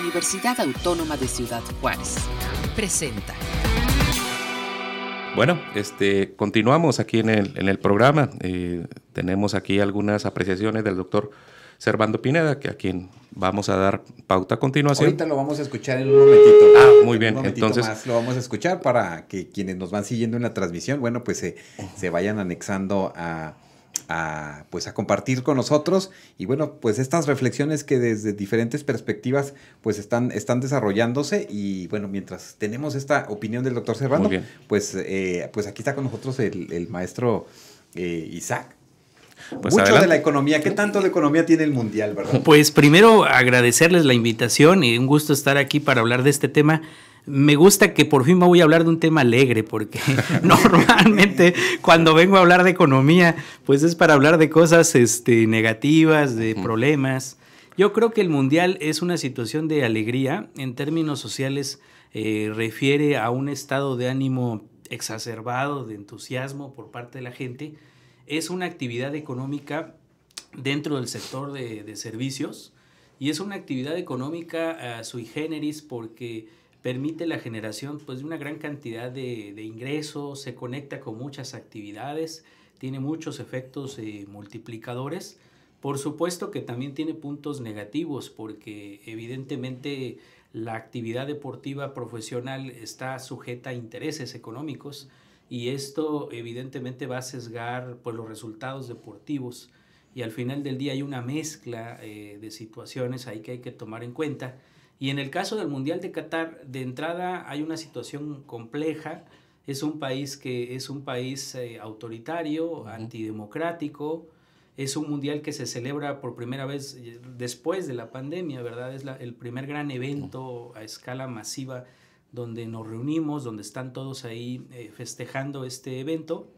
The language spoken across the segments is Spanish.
Universidad Autónoma de Ciudad Juárez. Presenta. Bueno, este, continuamos aquí en el, en el programa. Eh, tenemos aquí algunas apreciaciones del doctor Servando Pineda, que a quien vamos a dar pauta a continuación. Ahorita lo vamos a escuchar en un momentito. Ah, muy bien. Entonces más lo vamos a escuchar para que quienes nos van siguiendo en la transmisión, bueno, pues se, se vayan anexando a, a, pues a compartir con nosotros y bueno, pues estas reflexiones que desde diferentes perspectivas pues están, están desarrollándose y bueno, mientras tenemos esta opinión del doctor Serrano, pues, eh, pues aquí está con nosotros el, maestro eh, Isaac. Pues Mucho de la economía. ¿Qué tanto de economía tiene el mundial, verdad? Pues primero agradecerles la invitación y un gusto estar aquí para hablar de este tema me gusta que por fin me voy a hablar de un tema alegre, porque normalmente cuando vengo a hablar de economía, pues es para hablar de cosas este, negativas, de problemas. Yo creo que el mundial es una situación de alegría. En términos sociales, eh, refiere a un estado de ánimo exacerbado, de entusiasmo por parte de la gente. Es una actividad económica dentro del sector de, servicios y es una actividad económica uh, sui generis porque permite la generación pues, de una gran cantidad de, ingresos, se conecta con muchas actividades, tiene muchos efectos eh, multiplicadores. Por supuesto que también tiene puntos negativos porque evidentemente la actividad deportiva profesional está sujeta a intereses económicos y esto evidentemente va a sesgar pues, los resultados deportivos y al final del día hay una mezcla eh, de situaciones ahí que hay que tomar en cuenta y en el caso del Mundial de Qatar, de entrada hay una situación compleja. Es un país que es un país eh, autoritario, antidemocrático. Es un mundial que se celebra por primera vez eh, después de la pandemia, ¿verdad? Es el primer gran evento a escala masiva donde nos reunimos, donde están todos ahí eh, festejando este evento.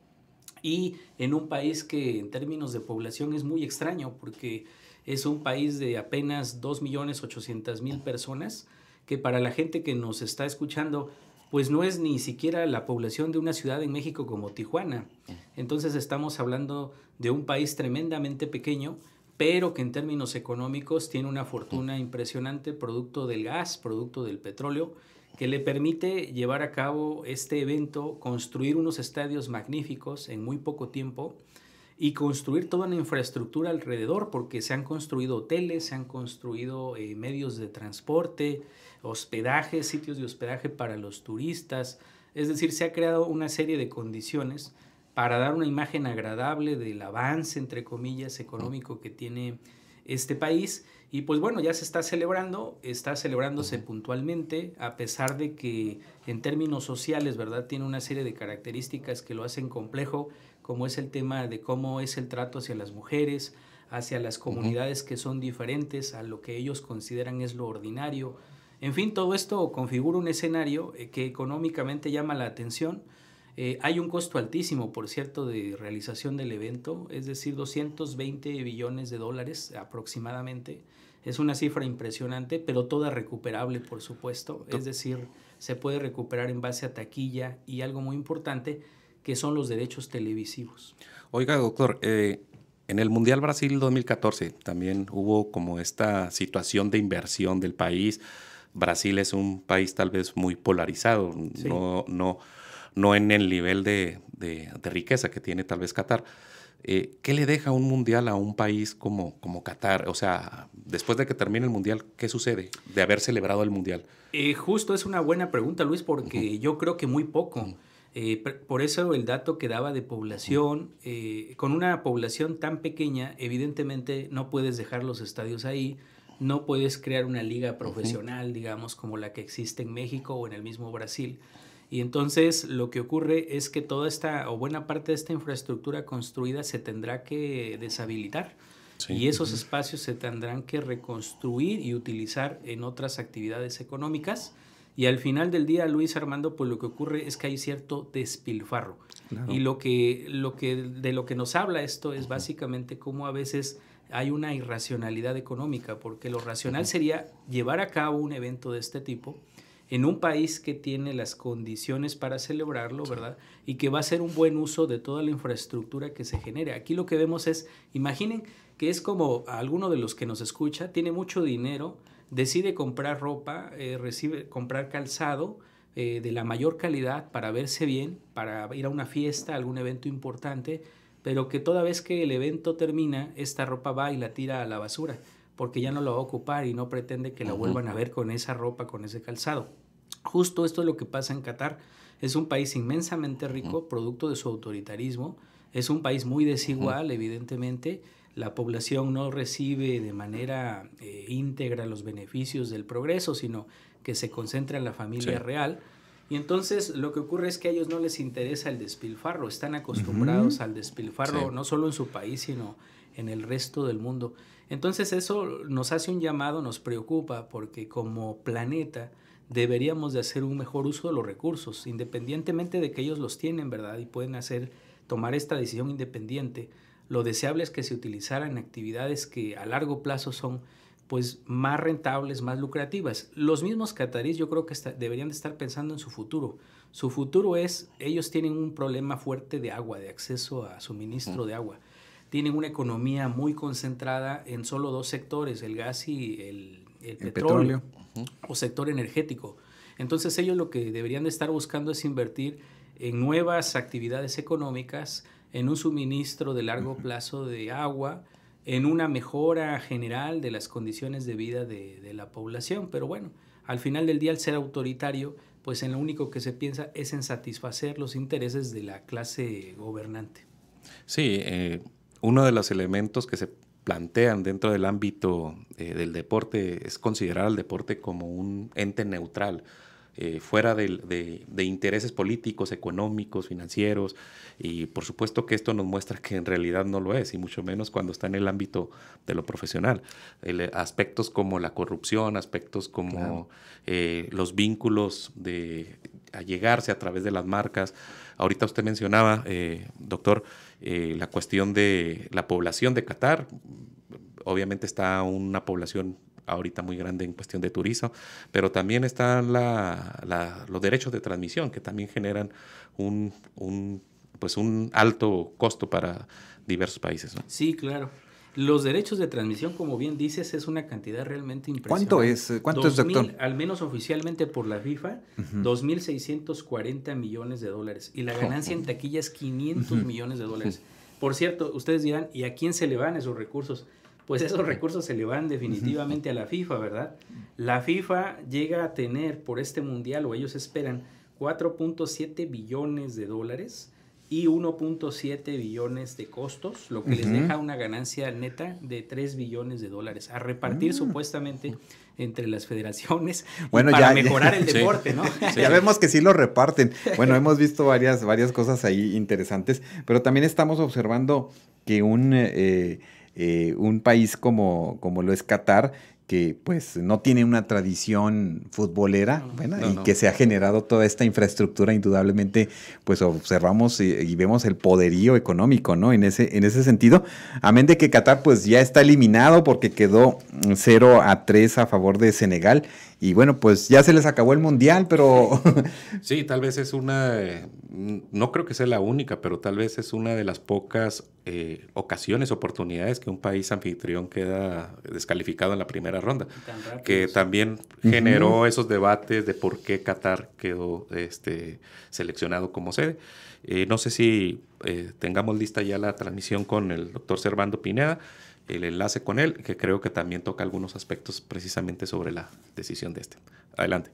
Y en un país que en términos de población es muy extraño porque es un país de apenas 2.800.000 personas, que para la gente que nos está escuchando, pues no es ni siquiera la población de una ciudad en México como Tijuana. Entonces estamos hablando de un país tremendamente pequeño, pero que en términos económicos tiene una fortuna impresionante producto del gas, producto del petróleo, que le permite llevar a cabo este evento, construir unos estadios magníficos en muy poco tiempo y construir toda una infraestructura alrededor, porque se han construido hoteles, se han construido eh, medios de transporte, hospedaje, sitios de hospedaje para los turistas, es decir, se ha creado una serie de condiciones para dar una imagen agradable del avance, entre comillas, económico que tiene este país. Y pues bueno, ya se está celebrando, está celebrándose puntualmente, a pesar de que en términos sociales, ¿verdad? Tiene una serie de características que lo hacen complejo como es el tema de cómo es el trato hacia las mujeres, hacia las comunidades que son diferentes a lo que ellos consideran es lo ordinario. En fin, todo esto configura un escenario eh, que económicamente llama la atención. Eh, hay un costo altísimo, por cierto, de realización del evento, es decir, 220 billones de dólares aproximadamente. Es una cifra impresionante, pero toda recuperable, por supuesto. Es decir, se puede recuperar en base a taquilla y algo muy importante, que son los derechos televisivos. Oiga, doctor, eh, en el Mundial Brasil 2014 también hubo como esta situación de inversión del país. Brasil es un país tal vez muy polarizado, no, no, no en el nivel de, riqueza que tiene tal vez Qatar. Eh, ¿Qué le deja un mundial a un país como, como Qatar? O sea, después de que termine el mundial, ¿qué sucede de haber celebrado el mundial? Eh, justo es una buena pregunta, Luis, porque yo creo que muy poco. Eh, por eso el dato que daba de población, eh, con una población tan pequeña, evidentemente no puedes dejar los estadios ahí, no puedes crear una liga profesional, digamos, como la que existe en México o en el mismo Brasil. Y entonces lo que ocurre es que toda esta o buena parte de esta infraestructura construida se tendrá que deshabilitar. Y esos espacios se tendrán que reconstruir y utilizar en otras actividades económicas y al final del día, Luis Armando, pues lo que ocurre es que hay cierto despilfarro. Y lo que, lo que, de lo que nos habla esto es básicamente cómo a veces hay una irracionalidad económica, porque lo racional sería llevar a cabo un evento de este tipo en un país que tiene las condiciones para celebrarlo, ¿verdad? Y que va a ser un buen uso de toda la infraestructura que se genere. Aquí lo que vemos es, imaginen que es como alguno de los que nos escucha, tiene mucho dinero, decide comprar ropa, eh, recibe, comprar calzado eh, de la mayor calidad para verse bien, para ir a una fiesta, algún evento importante, pero que toda vez que el evento termina, esta ropa va y la tira a la basura, porque ya no la va a ocupar y no pretende que la vuelvan a ver con esa ropa, con ese calzado. Justo esto es lo que pasa en Qatar. Es un país inmensamente rico, producto de su autoritarismo. Es un país muy desigual, evidentemente. La población no recibe de manera eh, íntegra los beneficios del progreso, sino que se concentra en la familia real. Y entonces lo que ocurre es que a ellos no les interesa el despilfarro, están acostumbrados al despilfarro no solo en su país, sino en el resto del mundo. Entonces eso nos hace un llamado, nos preocupa, porque como planeta deberíamos de hacer un mejor uso de los recursos, independientemente de que ellos los tienen, ¿verdad? Y pueden hacer, tomar esta decisión independiente. Lo deseable es que se utilizaran actividades que a largo plazo son pues más rentables, más lucrativas. Los mismos cataríes yo creo que deberían de estar pensando en su futuro. Su futuro es, ellos tienen un problema fuerte de agua, de acceso a suministro de agua. Tienen una economía muy concentrada en solo dos sectores, el gas y el, petróleo, o sector energético. Entonces ellos lo que deberían de estar buscando es invertir en nuevas actividades económicas, en un suministro de largo plazo de agua, en una mejora general de las condiciones de vida de, la población. Pero bueno, al final del día, al ser autoritario, pues en lo único que se piensa es en satisfacer los intereses de la clase gobernante. Sí, eh, uno de los elementos que se plantean dentro del ámbito eh, del deporte es considerar al deporte como un ente neutral eh, fuera de, intereses políticos, económicos, financieros, y por supuesto que esto nos muestra que en realidad no lo es, y mucho menos cuando está en el ámbito de lo profesional. aspectos como la corrupción, aspectos como eh, los vínculos de allegarse a través de las marcas. Ahorita usted mencionaba, eh, doctor, la cuestión de la población de Qatar. Obviamente está una población ahorita muy grande en cuestión de turismo, pero también están los derechos de transmisión que también generan un, pues un alto costo para diversos países. Sí, claro. Los derechos de transmisión, como bien dices, es una cantidad realmente impresionante. ¿Cuánto es, cuánto es doctor? Al menos oficialmente por la FIFA, 2.640 millones de dólares. Y la ganancia en taquilla es 500 millones de dólares. Por cierto, ustedes dirán, ¿y a quién se le van esos recursos? Pues esos recursos se le van definitivamente a la FIFA, ¿verdad? La FIFA llega a tener por este mundial, o ellos esperan, 4.7 billones de dólares y 1.7 billones de costos, lo que les deja una ganancia neta de 3 billones de dólares a repartir mm. supuestamente entre las federaciones bueno, para mejorar el deporte, ¿no? Ya vemos que sí lo reparten. Bueno, hemos visto varias, varias cosas ahí interesantes, pero también estamos observando que un... Eh, eh, un país como, como lo es Qatar, que pues no tiene una tradición futbolera, bueno, y que se ha generado toda esta infraestructura, indudablemente, pues observamos y, vemos el poderío económico, ¿no? En ese, en ese sentido, amén de que Qatar pues ya está eliminado porque quedó 0 a 3 a favor de Senegal, y bueno, pues ya se les acabó el mundial, pero... Sí, tal vez es una, eh, no creo que sea la única, pero tal vez es una de las pocas eh, ocasiones, oportunidades que un país anfitrión queda descalificado en la primera ronda. Que también generó esos debates de por qué Qatar quedó este, seleccionado como sede. Eh, no sé si tengamos lista ya la transmisión con el doctor Servando Pineda el enlace con él, que creo que también toca algunos aspectos precisamente sobre la decisión de este. Adelante.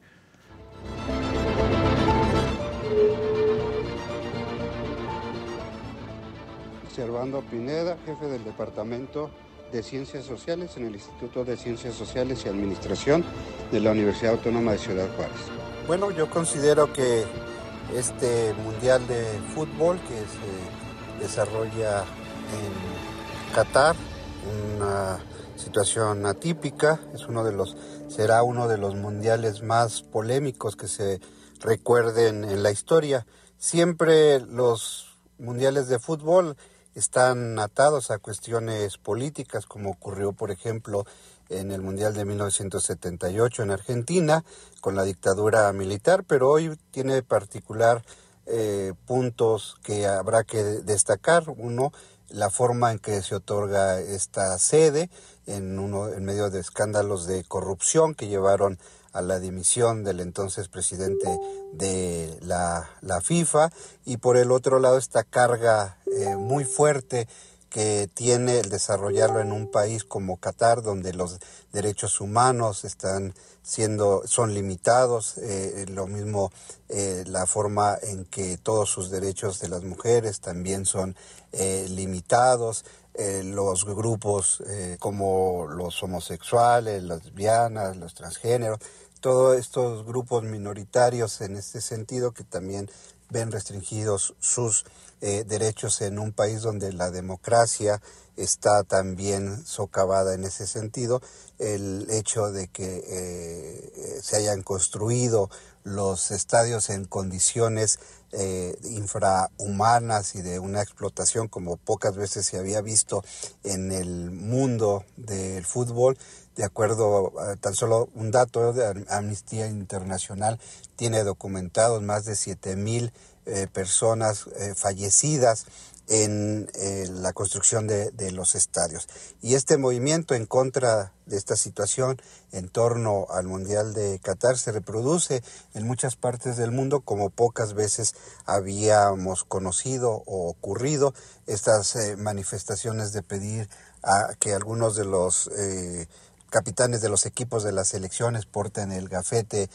Servando Pineda, jefe del Departamento de Ciencias Sociales en el Instituto de Ciencias Sociales y Administración de la Universidad Autónoma de Ciudad Juárez. Bueno, yo considero que este Mundial de Fútbol que se desarrolla en Qatar una situación atípica, es uno de los, será uno de los mundiales más polémicos que se recuerden en la historia. Siempre los mundiales de fútbol están atados a cuestiones políticas, como ocurrió, por ejemplo, en el Mundial de 1978 en Argentina, con la dictadura militar, pero hoy tiene particular eh, puntos que habrá que destacar. Uno, la forma en que se otorga esta sede, en, uno, en medio de escándalos de corrupción que llevaron a la dimisión del entonces presidente de la, FIFA. Y por el otro lado esta carga eh, muy fuerte que tiene el desarrollarlo en un país como Qatar, donde los derechos humanos están siendo, son limitados, eh, lo mismo eh, la forma en que todos sus derechos de las mujeres también son eh, limitados, los grupos como los homosexuales, las lesbianas, los transgéneros, todos estos grupos minoritarios en este sentido que también ven restringidos sus eh, derechos en un país donde la democracia está también socavada en ese sentido. El hecho de que eh, se hayan construido los estadios en condiciones eh, infrahumanas y de una explotación como pocas veces se había visto en el mundo del fútbol. De acuerdo, a tan solo un dato de Amnistía Internacional tiene documentados más de 7 mil eh, personas eh, fallecidas en eh, la construcción de, los estadios. Y este movimiento en contra de esta situación en torno al Mundial de Qatar se reproduce en muchas partes del mundo como pocas veces habíamos conocido o ocurrido estas manifestaciones de pedir a que algunos de los capitanes de los equipos de las elecciones porten el gafete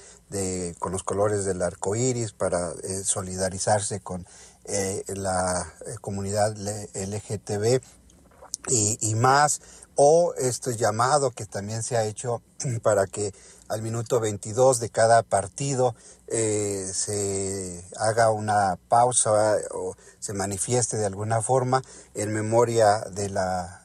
con los colores del arco iris para eh, solidarizarse con eh, la eh, comunidad LGTB y, y, más, o este llamado que también se ha hecho para que al minuto 22 de cada partido se haga una pausa o se manifieste de alguna forma en memoria de la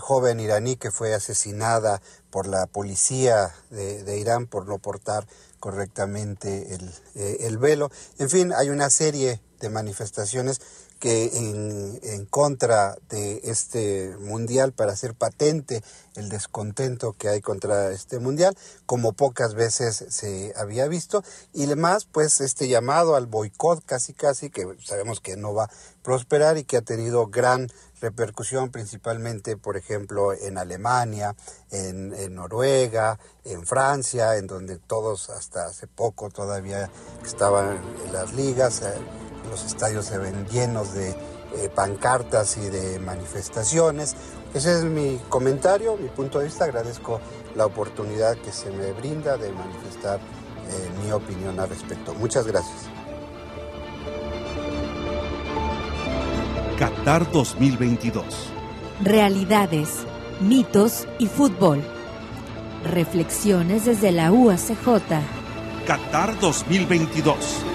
joven iraní que fue asesinada por la policía de, Irán por no portar correctamente el, eh, el, velo. En fin, hay una serie de manifestaciones que en, en, contra de este mundial para hacer patente el descontento que hay contra este mundial, como pocas veces se había visto, y además pues este llamado al boicot casi casi que sabemos que no va a prosperar y que ha tenido gran repercusión principalmente, por ejemplo, en Alemania, en, Noruega, en Francia, en donde todos hasta hace poco todavía estaban en las ligas, eh, los estadios se ven llenos de eh, pancartas y de manifestaciones. Ese es mi comentario, mi punto de vista. Agradezco la oportunidad que se me brinda de manifestar eh, mi opinión al respecto. Muchas gracias. Qatar 2022. Realidades, mitos y fútbol. Reflexiones desde la UACJ. Qatar 2022.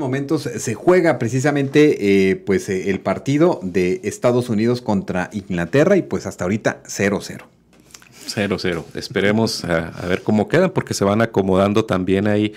Momentos se juega precisamente eh, pues eh, el partido de Estados Unidos contra Inglaterra y pues hasta ahorita 0-0. Cero, cero. Esperemos a, ver cómo quedan, porque se van acomodando también ahí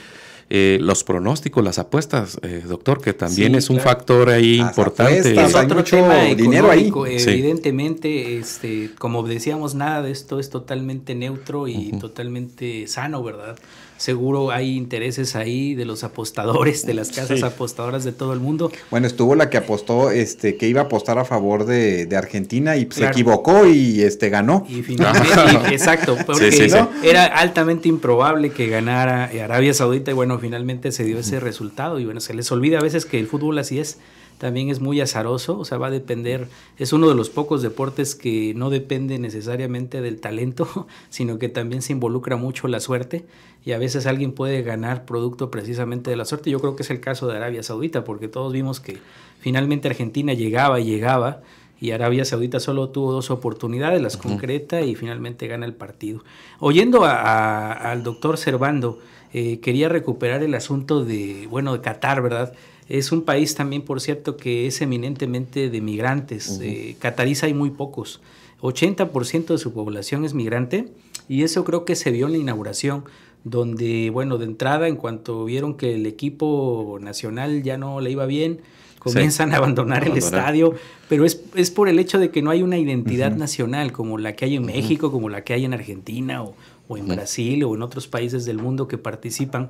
eh, los pronósticos, las apuestas, eh, doctor, que también es un factor ahí importante. es otro tema dinero ahí. Evidentemente, este, como decíamos, nada de esto es totalmente neutro y totalmente sano, ¿verdad? Seguro hay intereses ahí de los apostadores, de las casas apostadoras de todo el mundo. Bueno, estuvo la que apostó, este, que iba a apostar a favor de, Argentina y se equivocó y este ganó. Y finalmente, exacto, porque era altamente improbable que ganara Arabia Saudita y bueno, finalmente se dio ese resultado y bueno, se les olvida a veces que el fútbol así es también es muy azaroso, o sea, va a depender, es uno de los pocos deportes que no depende necesariamente del talento, sino que también se involucra mucho la suerte y a veces alguien puede ganar producto precisamente de la suerte. Yo creo que es el caso de Arabia Saudita, porque todos vimos que finalmente Argentina llegaba y llegaba y Arabia Saudita solo tuvo dos oportunidades, las concreta y finalmente gana el partido. Oyendo al doctor Servando, eh, quería recuperar el asunto de, bueno, de Qatar, ¿verdad? Es un país también, por cierto, que es eminentemente de migrantes. Uh hay muy pocos. 80% de su población es migrante y eso creo que se vio en la inauguración, donde, bueno, de entrada, en cuanto vieron que el equipo nacional ya no le iba bien, comienzan a abandonar, el estadio, pero es, es, por el hecho de que no hay una identidad nacional como la que hay en México, como la que hay en Argentina o, o en Brasil o en otros países del mundo que participan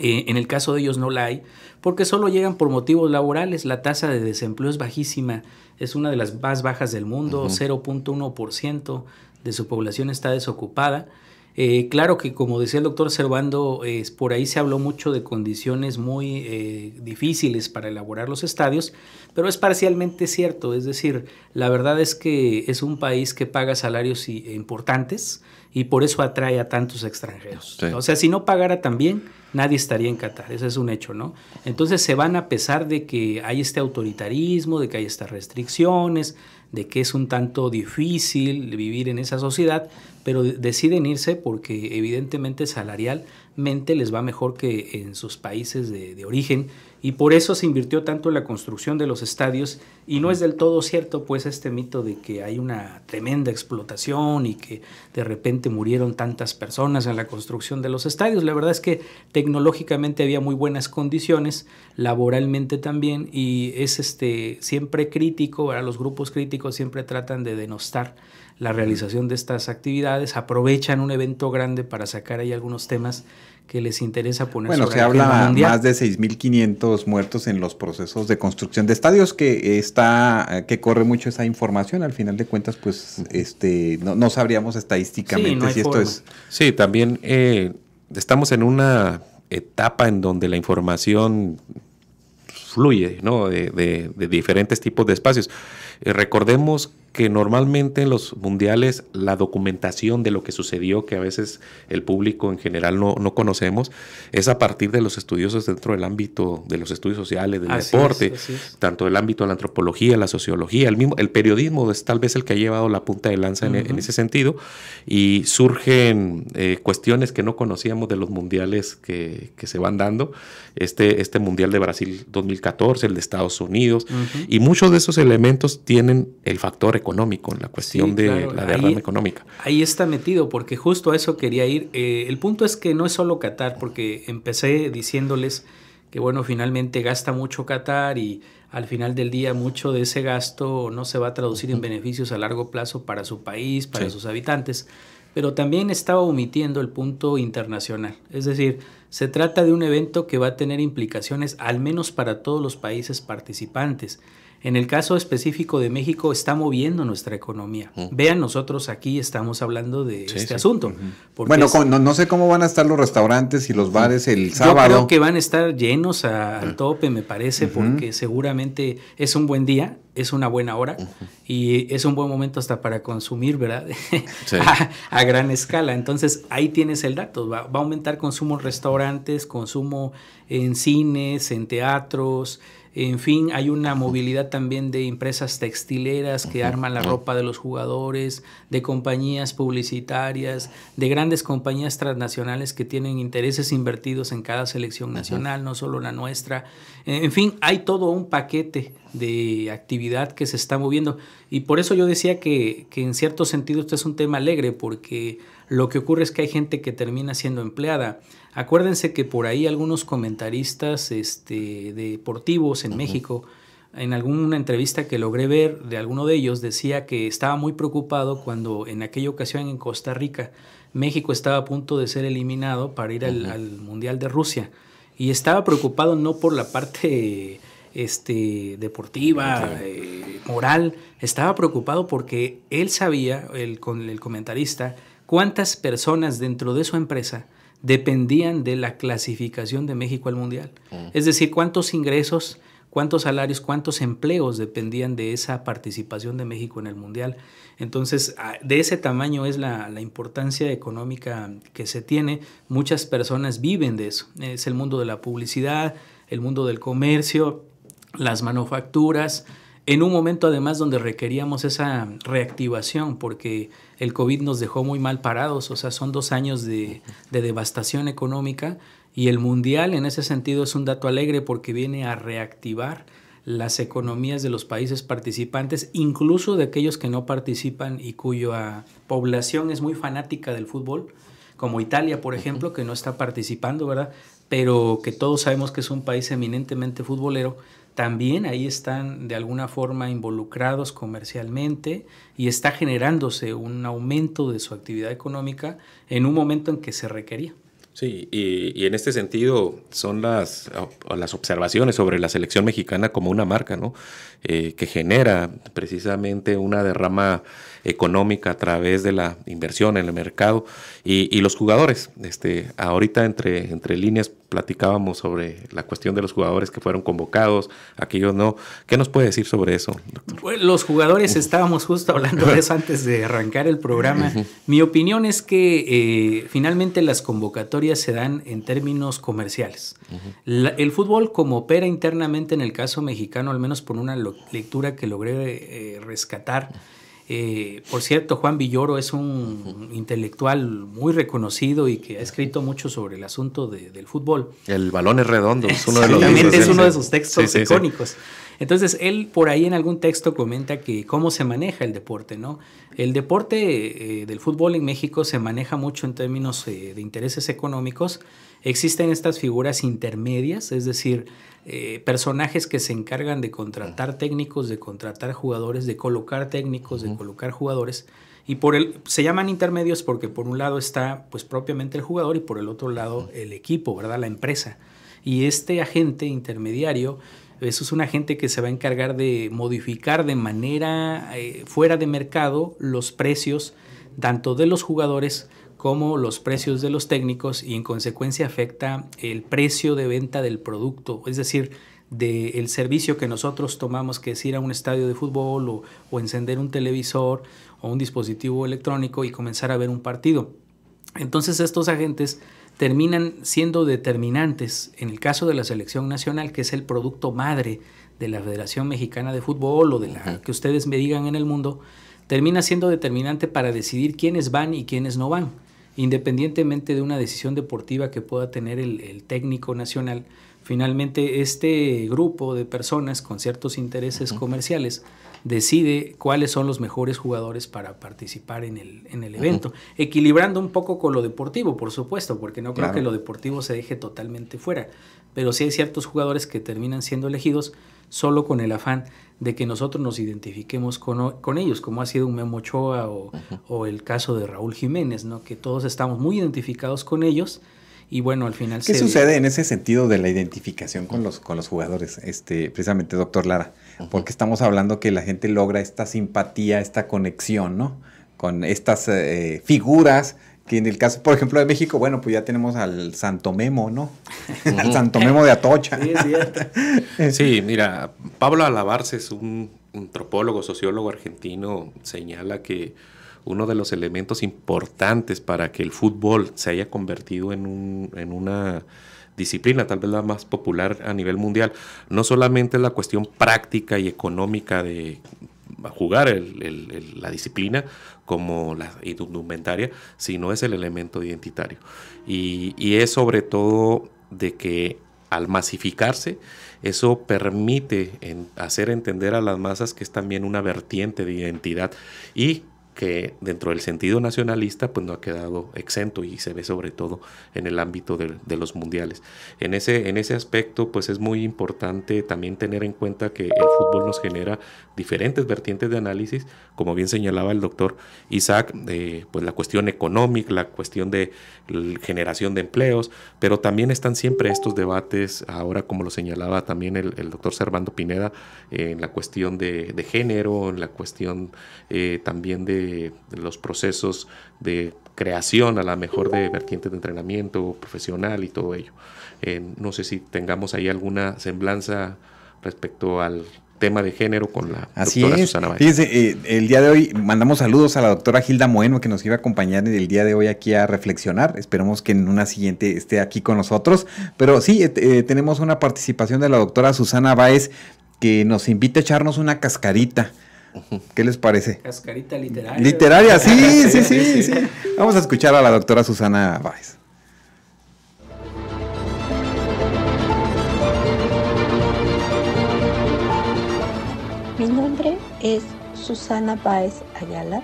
Eh, en el caso de ellos no la hay, porque solo llegan por motivos laborales. La tasa de desempleo es bajísima, es una de las más bajas del mundo, 0.1% de su población está desocupada. Eh, claro que, como decía el doctor Servando, por ahí se habló mucho de condiciones muy eh, difíciles para elaborar los estadios, pero es parcialmente cierto. Es decir, la verdad es que es un país que paga salarios importantes y por eso atrae a tantos extranjeros. O sea, si no pagara también, nadie estaría en Qatar. Ese es un hecho, ¿no? Entonces se van a pesar de que hay este autoritarismo, de que hay estas restricciones, de que es un tanto difícil vivir en esa sociedad, pero deciden irse porque evidentemente salarialmente les va mejor que en sus países de, origen y por eso se invirtió tanto en la construcción de los estadios y no es del todo cierto pues este mito de que hay una tremenda explotación y que de repente murieron tantas personas en la construcción de los estadios. La verdad es que tecnológicamente había muy buenas condiciones, laboralmente también y es este siempre crítico, a los grupos críticos siempre tratan de denostar la realización de estas actividades, aprovechan un evento grande para sacar ahí algunos temas que les interesa poner bueno, se habla más de 6.500 muertos en los procesos de construcción de estadios, que está, que corre mucho esa información. Al final de cuentas, pues, este, no, sabríamos estadísticamente si esto es. Sí, también eh, estamos en una etapa en donde la información fluye, ¿no? De, de diferentes tipos de espacios. Eh, recordemos que normalmente en los mundiales la documentación de lo que sucedió, que a veces el público en general no, no conocemos, es a partir de los estudiosos dentro del ámbito de los estudios sociales, del deporte, tanto el ámbito de la antropología, la sociología, el, mismo, el periodismo es tal vez el que ha llevado la punta de lanza en, ese sentido, y surgen eh, cuestiones que no conocíamos de los mundiales que, que, se van dando, este, este mundial de Brasil 2014, el de Estados Unidos, y muchos de esos elementos tienen el factor económico, en la cuestión de la derrama económica. Ahí está metido, porque justo a eso quería ir. Eh, el punto es que no es solo Qatar, porque empecé diciéndoles que, bueno, finalmente gasta mucho Qatar y al final del día mucho de ese gasto no se va a traducir en beneficios a largo plazo para su país, para sus habitantes. Pero también estaba omitiendo el punto internacional. Es decir, se trata de un evento que va a tener implicaciones al menos para todos los países participantes. En el caso específico de México está moviendo nuestra economía. Vean, nosotros aquí estamos hablando de este asunto. Bueno, no, sé cómo van a estar los restaurantes y los bares el sábado. Yo creo que van a estar llenos al tope, me parece, porque seguramente es un buen día, es una buena hora y es un buen momento hasta para consumir, ¿verdad? a, gran escala. Entonces ahí tienes el dato. Va, va a aumentar consumo en restaurantes, consumo en cines, en teatros. En fin, hay una movilidad también de empresas textileras que arman la ropa de los jugadores, de compañías publicitarias, de grandes compañías transnacionales que tienen intereses invertidos en cada selección nacional, no solo la nuestra. En fin, hay todo un paquete de actividad que se está moviendo. Y por eso yo decía que, que en cierto sentido esto es un tema alegre, porque lo que ocurre es que hay gente que termina siendo empleada. Acuérdense que por ahí algunos comentaristas este, deportivos en México, en alguna entrevista que logré ver de alguno de ellos, decía que estaba muy preocupado cuando en aquella ocasión en Costa Rica México estaba a punto de ser eliminado para ir al, Mundial de Rusia. Y estaba preocupado no por la parte este, deportiva, eh, moral, estaba preocupado porque él sabía, el, el comentarista, cuántas personas dentro de su empresa dependían de la clasificación de México al Mundial. Mm. Es decir, cuántos ingresos, cuántos salarios, cuántos empleos dependían de esa participación de México en el Mundial. Entonces, de ese tamaño es la, importancia económica que se tiene. Muchas personas viven de eso. Es el mundo de la publicidad, el mundo del comercio, las manufacturas, en un momento además donde requeríamos esa reactivación porque el COVID nos dejó muy mal parados, o sea, son dos años de, devastación económica y el mundial en ese sentido es un dato alegre porque viene a reactivar las economías de los países participantes, incluso de aquellos que no participan y cuya población es muy fanática del fútbol, como Italia, por ejemplo, que no está participando, ¿verdad? Pero que todos sabemos que es un país eminentemente futbolero también ahí están de alguna forma involucrados comercialmente y está generándose un aumento de su actividad económica en un momento en que se requería. Sí, y, en este sentido son las, las observaciones sobre la selección mexicana como una marca, ¿no? Eh, que genera precisamente una derrama económica a través de la inversión en el mercado y, los jugadores. Este, ahorita entre, entre líneas platicábamos sobre la cuestión de los jugadores que fueron convocados, aquellos no. ¿Qué nos puede decir sobre eso, doctor? los jugadores, estábamos justo hablando de eso antes de arrancar el programa. Mi opinión es que eh, finalmente las convocatorias se dan en términos comerciales. el fútbol como opera internamente en el caso mexicano, al menos por una lectura que logré eh, rescatar, eh, por cierto, Juan Villoro es un intelectual muy reconocido y que ha escrito mucho sobre el asunto del fútbol. El balón es redondo, es uno de los es uno de sus textos icónicos. Entonces, él por ahí en algún texto comenta que cómo se maneja el deporte, ¿no? El deporte eh, del fútbol en México se maneja mucho en términos eh, de intereses económicos. Existen estas figuras intermedias, es decir, eh, personajes que se encargan de contratar técnicos, de contratar jugadores, de colocar técnicos, de colocar jugadores. Y por el, se llaman intermedios porque por un lado está pues propiamente el jugador y por el otro lado el equipo, ¿verdad? La empresa. Y este agente intermediario, eso es un agente que se va a encargar de modificar de manera eh, fuera de mercado los precios tanto de los jugadores como los precios de los técnicos y en consecuencia afecta el precio de venta del producto, es decir, del servicio que nosotros tomamos, que es ir a un estadio de fútbol o encender un televisor o un dispositivo electrónico y comenzar a ver un partido. Entonces estos agentes terminan siendo determinantes. En el caso de la selección nacional, que es el producto madre de la Federación Mexicana de Fútbol o de la que ustedes me digan en el mundo, termina siendo determinante para decidir quiénes van y quiénes no van independientemente de una decisión deportiva que pueda tener el, técnico nacional, finalmente este grupo de personas con ciertos intereses comerciales decide cuáles son los mejores jugadores para participar en el, en el evento, equilibrando un poco con lo deportivo, por supuesto, porque no creo que lo deportivo se deje totalmente fuera, pero sí hay ciertos jugadores que terminan siendo elegidos solo con el afán de que nosotros nos identifiquemos con, ellos, como ha sido un Memo Ochoa o, el caso de Raúl Jiménez, ¿no? que todos estamos muy identificados con ellos y bueno, al final... ¿Qué sucede en ese sentido de la identificación con los, con los jugadores, este, precisamente, doctor Lara? Porque estamos hablando que la gente logra esta simpatía, esta conexión, ¿no? Con estas eh, figuras que en el caso, por ejemplo, de México, bueno, pues ya tenemos al Santo Memo, ¿no? al Santo Memo de Atocha. Sí, sí, mira, Pablo Alabarce es un antropólogo, sociólogo argentino, señala que uno de los elementos importantes para que el fútbol se haya convertido en, un, en una disciplina, tal vez la más popular a nivel mundial, no solamente la cuestión práctica y económica de jugar la disciplina como la indumentaria, sino es el elemento identitario. Y, es sobre todo de que al masificarse, eso permite hacer entender a las masas que es también una vertiente de identidad y que dentro del sentido nacionalista pues no ha quedado exento y se ve sobre todo en el ámbito de, los mundiales. En ese, en ese aspecto pues es muy importante también tener en cuenta que el fútbol nos genera diferentes vertientes de análisis, como bien señalaba el doctor Isaac, pues la cuestión económica, la cuestión de generación de empleos, pero también están siempre estos debates, ahora como lo señalaba también el, doctor Servando Pineda, en la cuestión de, de, género, en la cuestión eh, también de los procesos de creación, a la mejor de vertientes de entrenamiento profesional y todo ello. Eh, no sé si tengamos ahí alguna semblanza respecto al tema de género con la doctora Susana Báez. Fíjense, eh, el día de hoy mandamos saludos a la doctora Gilda Moeno que nos iba a acompañar el día de hoy aquí a reflexionar. Esperemos que en una siguiente esté aquí con nosotros. Pero sí, eh, tenemos una participación de la doctora Susana Báez que nos invita a echarnos una cascarita. ¿Qué les parece? Cascarita literaria. Literaria, sí, sí, sí, sí. Vamos a escuchar a la doctora Susana Báez. Mi nombre es Susana Báez Ayala.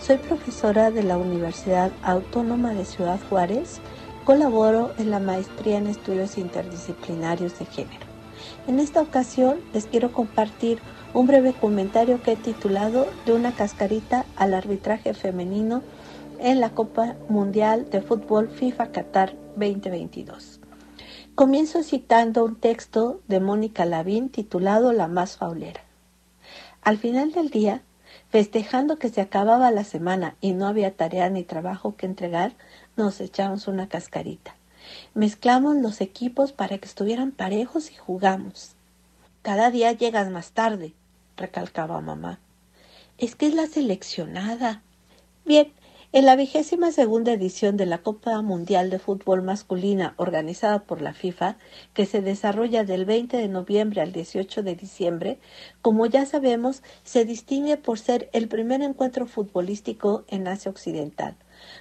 Soy profesora de la Universidad Autónoma de Ciudad Juárez. Colaboro en la maestría en estudios interdisciplinarios de género. En esta ocasión les quiero compartir un breve comentario que he titulado De una cascarita al arbitraje femenino en la Copa Mundial de Fútbol FIFA Qatar 2022. Comienzo citando un texto de Mónica Lavín titulado La más faulera. Al final del día, festejando que se acababa la semana y no había tarea ni trabajo que entregar, nos echamos una cascarita. Mezclamos los equipos para que estuvieran parejos y jugamos. Cada día llegas más tarde, recalcaba mamá. Es que es la seleccionada. Bien, en la vigésima segunda edición de la Copa Mundial de Fútbol Masculina organizada por la FIFA, que se desarrolla del 20 de noviembre al 18 de diciembre, como ya sabemos, se distingue por ser el primer encuentro futbolístico en Asia Occidental.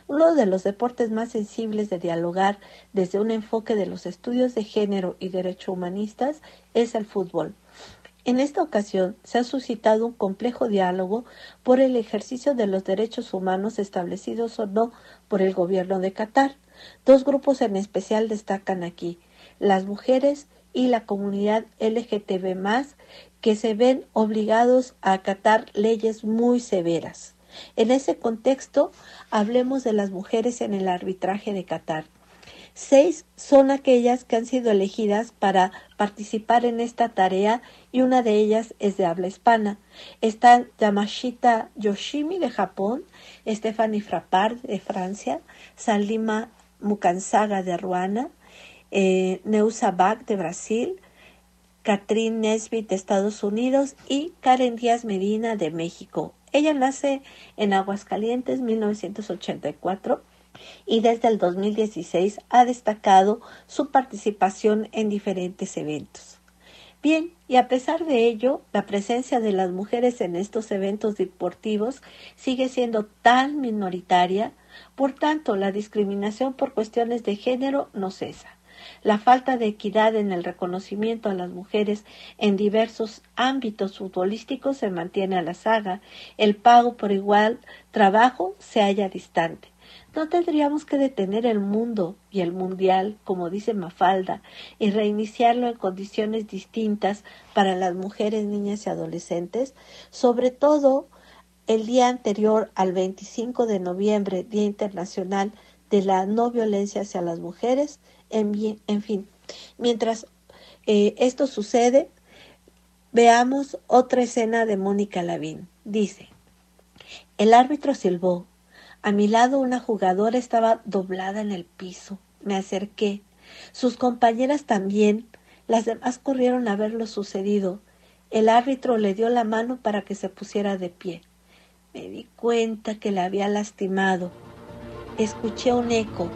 Uno de los deportes más sensibles de dialogar desde un enfoque de los estudios de género y derecho humanistas es el fútbol. En esta ocasión se ha suscitado un complejo diálogo por el ejercicio de los derechos humanos establecidos o no por el gobierno de Qatar. Dos grupos en especial destacan aquí, las mujeres y la comunidad LGTB que se ven obligados a acatar leyes muy severas. En ese contexto, hablemos de las mujeres en el arbitraje de Qatar. Seis son aquellas que han sido elegidas para participar en esta tarea y una de ellas es de habla hispana. Están Yamashita Yoshimi de Japón, Stephanie Frappard de Francia, Salima Mukansaga de Ruana, eh, Neusa Bach de Brasil, Catherine Nesbitt de Estados Unidos y Karen Díaz Medina de México. Ella nace en Aguascalientes 1984 y desde el 2016 ha destacado su participación en diferentes eventos. Bien, y a pesar de ello, la presencia de las mujeres en estos eventos deportivos sigue siendo tan minoritaria, por tanto la discriminación por cuestiones de género no cesa. La falta de equidad en el reconocimiento a las mujeres en diversos ámbitos futbolísticos se mantiene a la saga. El pago por igual trabajo se halla distante. No tendríamos que detener el mundo y el mundial, como dice Mafalda, y reiniciarlo en condiciones distintas para las mujeres, niñas y adolescentes, sobre todo el día anterior al 25 de noviembre, Día Internacional de la No Violencia hacia las Mujeres. En, fin, mientras eh, esto sucede, veamos otra escena de Mónica Lavín. Dice, el árbitro silbó a mi lado una jugadora estaba doblada en el piso. Me acerqué. Sus compañeras también. Las demás corrieron a ver lo sucedido. El árbitro le dio la mano para que se pusiera de pie. Me di cuenta que la había lastimado. Escuché un eco.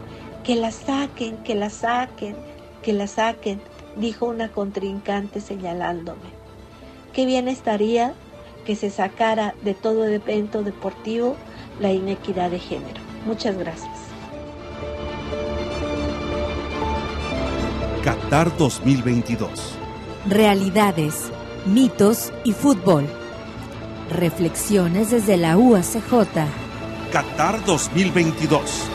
Que la saquen, que la saquen, que la saquen, dijo una contrincante señalándome. Qué bien estaría que se sacara de todo evento deportivo la inequidad de género. Muchas gracias. Qatar 2022. Realidades, mitos y fútbol. Reflexiones desde la UACJ. Qatar 2022.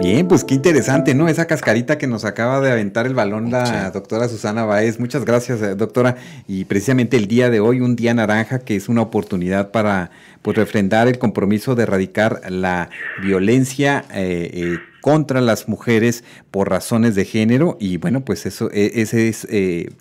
Bien, pues qué interesante, ¿no? Esa cascarita que nos acaba de aventar el balón la doctora Susana Baez. Muchas gracias, eh, doctora. Y precisamente el día de hoy, un día naranja, que es una oportunidad para pues refrendar el compromiso de erradicar la violencia eh, eh, contra las mujeres por razones de género y bueno pues eso e, ese es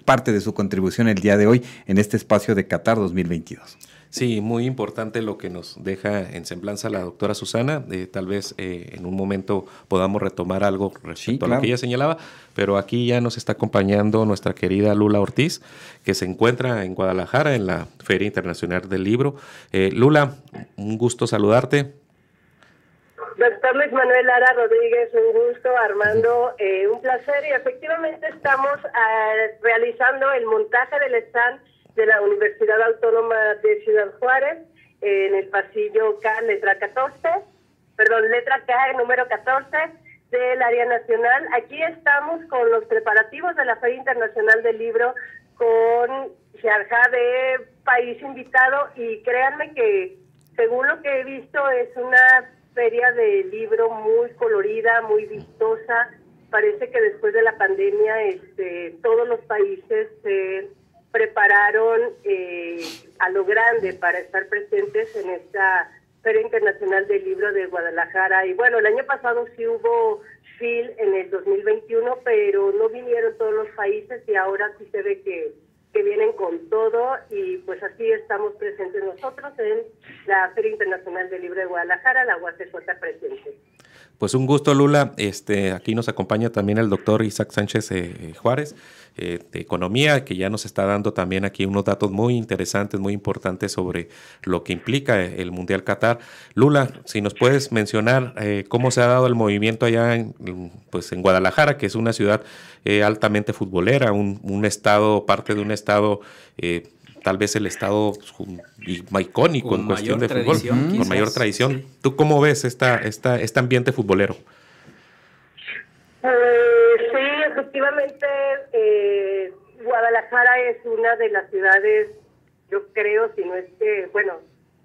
parte de su contribución el día de hoy en este espacio de Qatar 2022. Sí, muy importante lo que nos deja en semblanza la doctora Susana. Eh, tal vez eh, en un momento podamos retomar algo respecto a lo que ella señalaba, pero aquí ya nos está acompañando nuestra querida Lula Ortiz, que se encuentra en Guadalajara en la Feria Internacional del Libro. Eh, Lula, un gusto saludarte. Doctor Luis Manuel Lara Rodríguez, un gusto, Armando, un placer y efectivamente estamos ah, realizando el montaje del stand de la Universidad Autónoma de Ciudad Juárez, en el pasillo K, letra 14, perdón, letra K, número 14 del área nacional. Aquí estamos con los preparativos de la Feria Internacional del Libro, con Jarja de país invitado y créanme que según lo que he visto es una feria de libro muy colorida, muy vistosa. Parece que después de la pandemia este, todos los países se prepararon eh, a lo grande para estar presentes en esta Feria Internacional del Libro de Guadalajara. Y bueno, el año pasado sí hubo FIL en el 2021, pero no vinieron todos los países y ahora sí se ve que, que vienen con todo y pues así estamos presentes nosotros en la Feria Internacional del Libro de Guadalajara, la UACJ presente. Pues un gusto, Lula. Este, aquí nos acompaña también el doctor Isaac Sánchez eh, Juárez eh, de Economía, que ya nos está dando también aquí unos datos muy interesantes, muy importantes sobre lo que implica el Mundial Qatar. Lula, si nos puedes mencionar eh, cómo se ha dado el movimiento allá en, pues en Guadalajara, que es una ciudad altamente futbolera, un, estado, parte de un estado tal vez el estado icónico en cuestión de fútbol, con mayor tradición. ¿Tú cómo ves esta, esta, este ambiente futbolero? Eh, sí, efectivamente, eh, Guadalajara es una de las ciudades, yo creo, si no es que, bueno,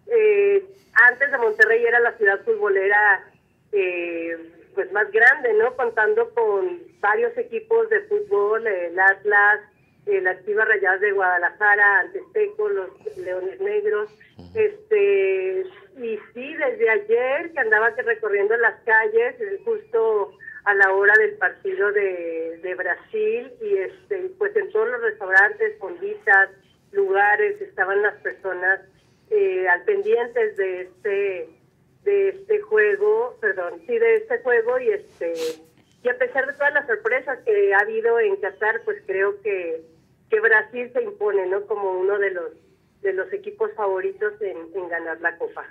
eh, antes de Monterrey era la ciudad futbolera pues más grande, ¿no? Contando con varios equipos de fútbol, el Atlas, eh, las Chivas Rayadas de Guadalajara, Antesteco, los Leones Negros. este Y sí, desde ayer que andaba recorriendo las calles, eh, justo a la hora del partido de, de Brasil, y este pues en todos los restaurantes, fonditas, lugares, estaban las personas eh, al pendientes de este de este juego, perdón, sí, de este juego y este y a pesar de todas las sorpresas que ha habido en Qatar, pues creo que que Brasil se impone, ¿no? Como uno de los de los equipos favoritos en, ganar la Copa.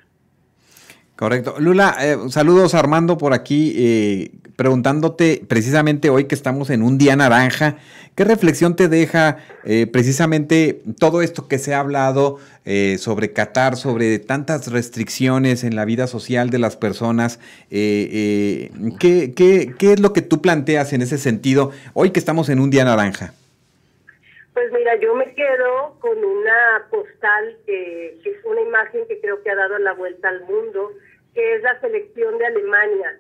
Correcto. Lula, eh, saludos Armando por aquí, eh, preguntándote precisamente hoy que estamos en un día naranja, ¿qué reflexión te deja eh, precisamente todo esto que se ha hablado sobre Qatar, sobre tantas restricciones en la vida social de las personas? ¿qué, qué, qué es lo que tú planteas en ese sentido hoy que estamos en un día naranja? Pues mira, yo me quedo con una postal que, es una imagen que creo que ha dado la vuelta al mundo, que es la selección de Alemania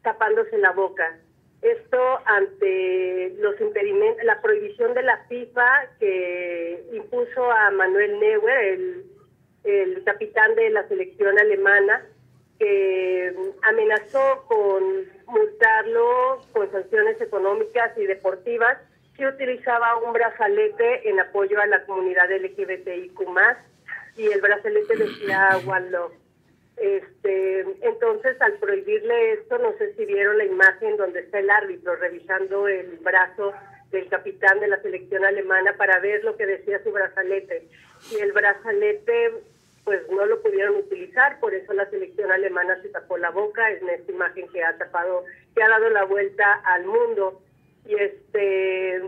tapándose la boca. Esto ante los impedimentos, la prohibición de la FIFA que impuso a Manuel Neuer, el, el capitán de la selección alemana, que amenazó con multarlo con sanciones económicas y deportivas que utilizaba un brazalete en apoyo a la comunidad LGBTIQ+, y el brazalete decía One Love. Este, entonces, al prohibirle esto, no sé si vieron la imagen donde está el árbitro revisando el brazo del capitán de la selección alemana para ver lo que decía su brazalete. Y el brazalete, pues no lo pudieron utilizar, por eso la selección alemana se tapó la boca, es esta imagen que ha tapado, que ha dado la vuelta al mundo y este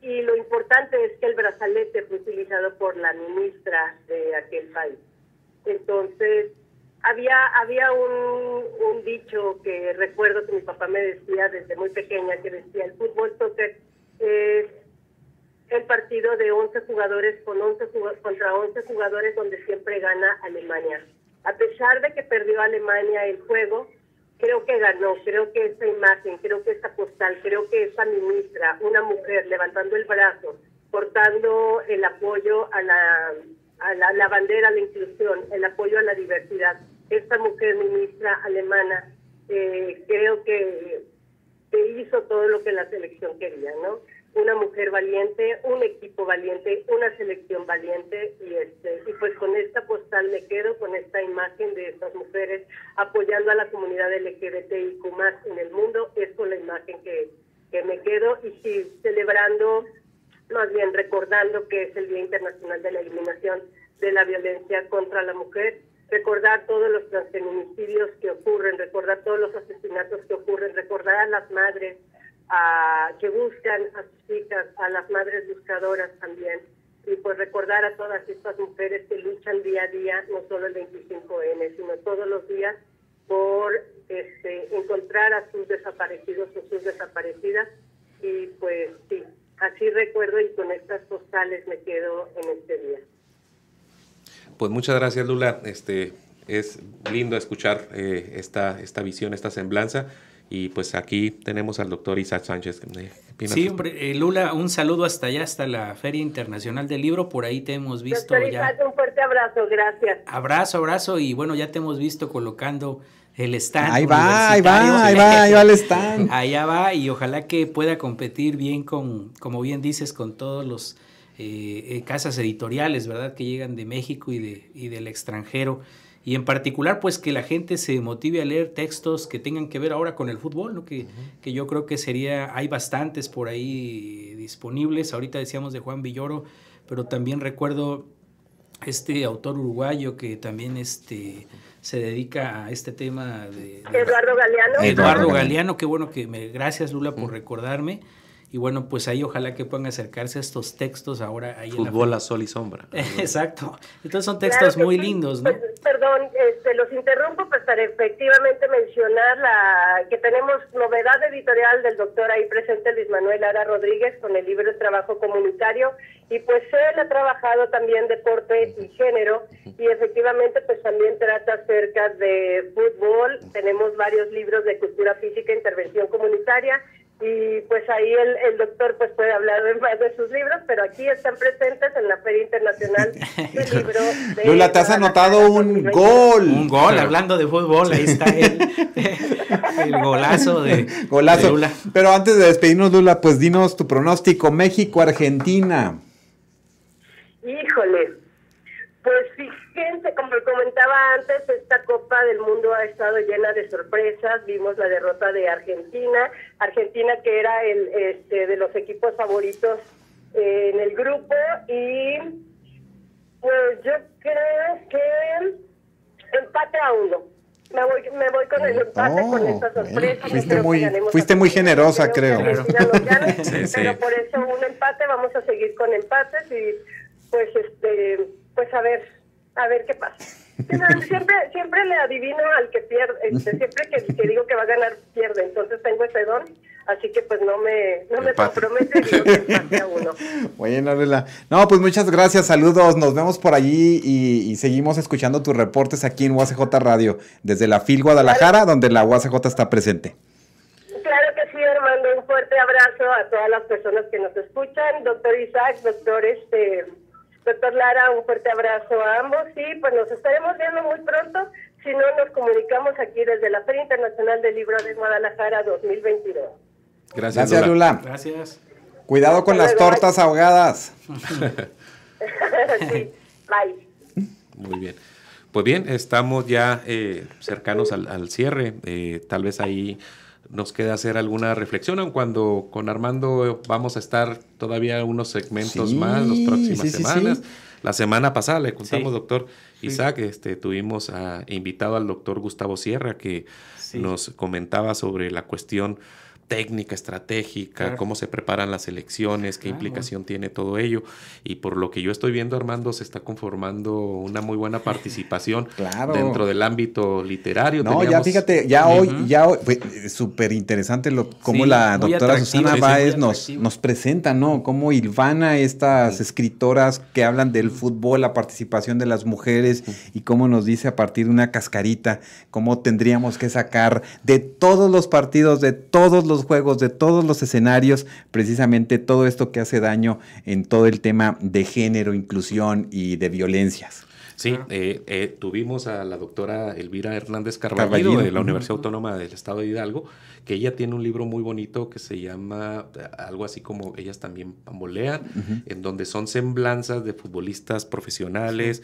y lo importante es que el brazalete fue utilizado por la ministra de aquel país. Entonces, había había un, un dicho que recuerdo que mi papá me decía desde muy pequeña, que decía, el fútbol soccer es el partido de 11 jugadores con 11 contra 11 jugadores donde siempre gana Alemania. A pesar de que perdió Alemania el juego, creo que ganó, creo que esta imagen, creo que esta postal, creo que esta ministra, una mujer levantando el brazo, portando el apoyo a la, a la, bandera, a la inclusión, el apoyo a la diversidad. Esta mujer ministra alemana, eh, creo que, que hizo todo lo que la selección quería, ¿no? Una mujer valiente, un equipo valiente, una selección valiente y este y pues con esta postal me quedo con esta imagen de estas mujeres apoyando a la comunidad LGBTIQ más en el mundo, es con la imagen que, que me quedo y sí celebrando, más bien recordando que es el Día Internacional de la Eliminación de la Violencia contra la Mujer, recordar todos los transfeminicidios que ocurren, recordar todos los asesinatos que ocurren, recordar a las madres, a, que buscan a sus hijas, a las madres buscadoras también, y pues recordar a todas estas mujeres que luchan día a día, no solo el 25N, sino todos los días por este, encontrar a sus desaparecidos o sus desaparecidas. Y pues sí, así recuerdo y con estas postales me quedo en este día. Pues muchas gracias Lula, este, es lindo escuchar eh, esta, esta visión, esta semblanza Y pues aquí tenemos al doctor Isaac Sánchez. Sí, hombre, eh, Lula, un saludo hasta allá, hasta la Feria Internacional del Libro. Por ahí te hemos visto doctor Isaac, un fuerte abrazo, gracias. Abrazo, abrazo. Y bueno, ya te hemos visto colocando el stand. Ahí va, ahí va, ahí va, ahí va el stand. Allá va y ojalá que pueda competir bien con, como bien dices, con todos los eh, eh, casas editoriales, ¿verdad? Que llegan de México y, de, y del extranjero y en particular pues que la gente se motive a leer textos que tengan que ver ahora con el fútbol, ¿no? que, que yo creo que sería, hay bastantes por ahí disponibles, ahorita decíamos de Juan Villoro, pero también recuerdo este autor uruguayo que también este, se dedica a este tema de... Eduardo Galeano. Eduardo Galeano, qué bueno que me... Gracias Lula por recordarme. Y bueno, pues ahí ojalá que puedan acercarse a estos textos ahora. Ahí Fútbol a sol y sombra. Exacto. Entonces son textos muy lindos, ¿no? Pues, perdón, este, los interrumpo pues para efectivamente mencionar la que tenemos novedad editorial del doctor ahí presente Luis Manuel Ara Rodríguez con el libro de Trabajo Comunitario y pues él ha trabajado también deporte y género y efectivamente pues también trata acerca de fútbol. Tenemos varios libros de cultura física e intervención comunitaria y pues ahí el, el, doctor pues puede hablar más de sus libros, pero aquí están presentes en la Feria Internacional del Libro. De Lula, te has anotado un gol. Un gol, hablando de fútbol, ahí está el, el golazo de, golazo. Lula. Pero antes de despedirnos, Lula, pues dinos tu pronóstico, México-Argentina. Híjole, pues fíjense, como comentaba antes, esta Copa del Mundo ha estado llena de sorpresas. Vimos la derrota de Argentina, Argentina que era el este, de los equipos favoritos eh, en el grupo y pues yo creo que empate a uno. Me voy, me voy con el empate, con esta sorpresa. Fuiste muy, fuiste muy generosa, creo. Pero por eso un empate, vamos a seguir con empates y pues este pues a ver, a ver qué pasa. Siempre, siempre le adivino al que pierde, este, siempre que, digo que va a ganar, pierde, entonces tengo ese don, así que pues no me, no me compromete digo que a uno. Bueno, No, pues muchas gracias, saludos, nos vemos por allí y, seguimos escuchando tus reportes aquí en UACJ Radio, desde la FIL Guadalajara, donde la UACJ está presente. Claro que sí, Armando, un fuerte abrazo a todas las personas que nos escuchan, doctor Isaac, doctor este Doctor Lara, un fuerte abrazo a ambos y pues nos estaremos viendo muy pronto. Si no, nos comunicamos aquí desde la Feria Internacional del Libro de Guadalajara 2022. Gracias, Gracias Lula. Gracias. Cuidado con las tortas ahogadas. sí, bye. Muy bien. Pues bien, estamos ya eh, cercanos al, cierre. Eh, tal vez ahí nos queda hacer alguna reflexión, cuando con Armando vamos a estar todavía unos segmentos más las próximas semanas. La semana pasada le contamos, doctor Isaac, este, tuvimos a, invitado al doctor Gustavo Sierra que nos comentaba sobre la cuestión técnica, estratégica, cómo se preparan las elecciones, qué implicación tiene todo ello. Y por lo que yo estoy viendo, Armando, se está conformando una muy buena participación dentro del ámbito literario. No, ya fíjate, ya hoy, ya hoy, súper interesante lo, cómo la doctora Susana Báez nos, nos presenta, ¿no? Cómo Ilvana, estas escritoras que hablan del fútbol, la participación de las mujeres y cómo nos dice a partir de una cascarita, cómo tendríamos que sacar de todos los partidos, de todos los juegos, de todos los escenarios, precisamente todo esto que hace daño en todo el tema de género, inclusión y de violencias. Sí, eh, eh, tuvimos a la doctora Elvira Hernández Carballo de la Universidad Autónoma del Estado de Hidalgo, que ella tiene un libro muy bonito que se llama eh, algo así como Ellas también pambolean, en donde son semblanzas de futbolistas profesionales,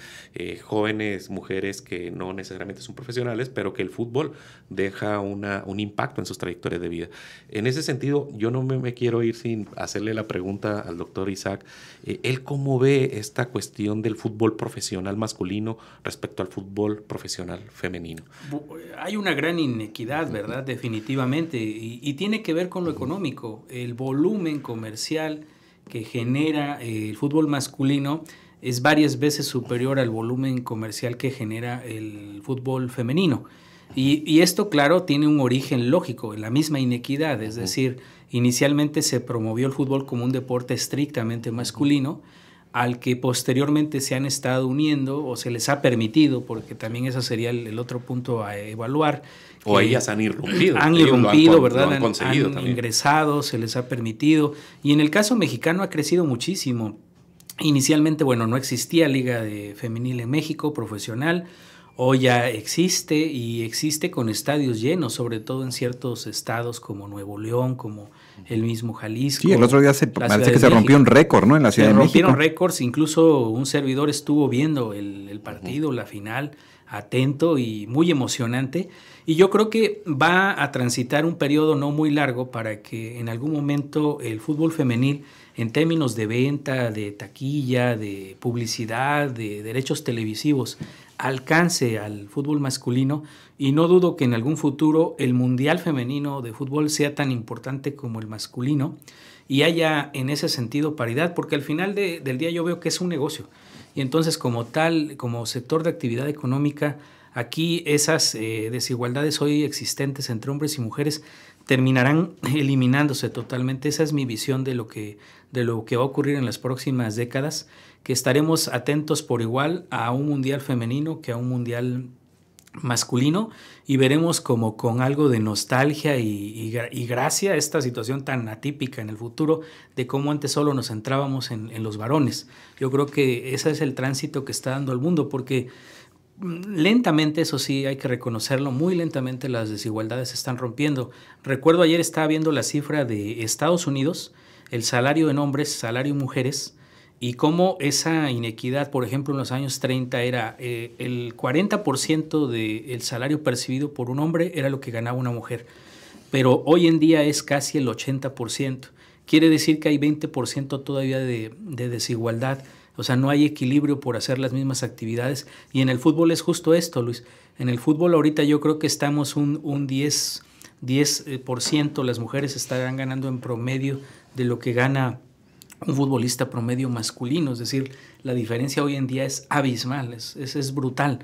jóvenes, mujeres que no necesariamente son profesionales, pero que el fútbol deja una, un impacto en sus trayectorias de vida. En ese sentido, yo no me, me quiero ir sin hacerle la pregunta al doctor Isaac, ¿él cómo ve esta cuestión del fútbol profesional masculino? respecto al fútbol profesional femenino. Hay una gran inequidad, ¿verdad? Definitivamente. Y, tiene que ver con lo económico. El volumen comercial que genera eh, el fútbol masculino es varias veces superior al volumen comercial que genera el fútbol femenino. Y, y, esto, claro, tiene un origen lógico, la misma inequidad, es decir, inicialmente se promovió el fútbol como un deporte estrictamente masculino, al que posteriormente se han estado uniendo o se les ha permitido, porque también ese sería el, otro punto a evaluar. O ellas han irrumpido. Han irrumpido, ¿verdad? han, han ingresado, se les ha permitido. Y en el caso mexicano ha crecido muchísimo. Inicialmente, bueno, no existía liga de femenil en México, profesional. Hoy ya existe y existe con estadios llenos, sobre todo en ciertos estados como Nuevo León, como el mismo Jalisco. Sí, el otro día se parece que se rompió un récord, ¿no? En la Ciudad de México. Se rompieron récords, incluso un servidor estuvo viendo el, partido, la final, atento y muy emocionante. Y yo creo que va a transitar un periodo no muy largo para que en algún momento el fútbol femenil, en términos de venta, de taquilla, de publicidad, de derechos televisivos, alcance al fútbol masculino y no dudo que en algún futuro el Mundial Femenino de Fútbol sea tan importante como el masculino y haya en ese sentido paridad, porque al final del día yo veo que es un negocio y entonces como tal, como sector de actividad económica, aquí esas eh, desigualdades hoy existentes entre hombres y mujeres terminarán eliminándose totalmente. Esa es mi visión de lo que, de lo que va a ocurrir en las próximas décadas que estaremos atentos por igual a un mundial femenino que a un mundial masculino y veremos como con algo de nostalgia y, gracia esta situación tan atípica en el futuro de cómo antes solo nos centrábamos en, en, los varones. Yo creo que ese es el tránsito que está dando el mundo porque mm, lentamente, eso sí, hay que reconocerlo, muy lentamente las desigualdades se están rompiendo. Recuerdo ayer estaba viendo la cifra de Estados Unidos, el salario en hombres, salario en mujeres, y cómo esa inequidad, por ejemplo, en los años 30 era eh, el 40% del salario percibido por un hombre era lo que ganaba una mujer, pero hoy en día es casi el 80%. Quiere decir que hay 20% todavía de, desigualdad, o sea, no hay equilibrio por hacer las mismas actividades y en el fútbol es justo esto, Luis. En el fútbol ahorita yo creo que estamos un, un 10, 10% las mujeres estarán ganando en promedio de lo que gana un futbolista promedio masculino, es decir, la diferencia hoy en día es abismal, es, es, brutal.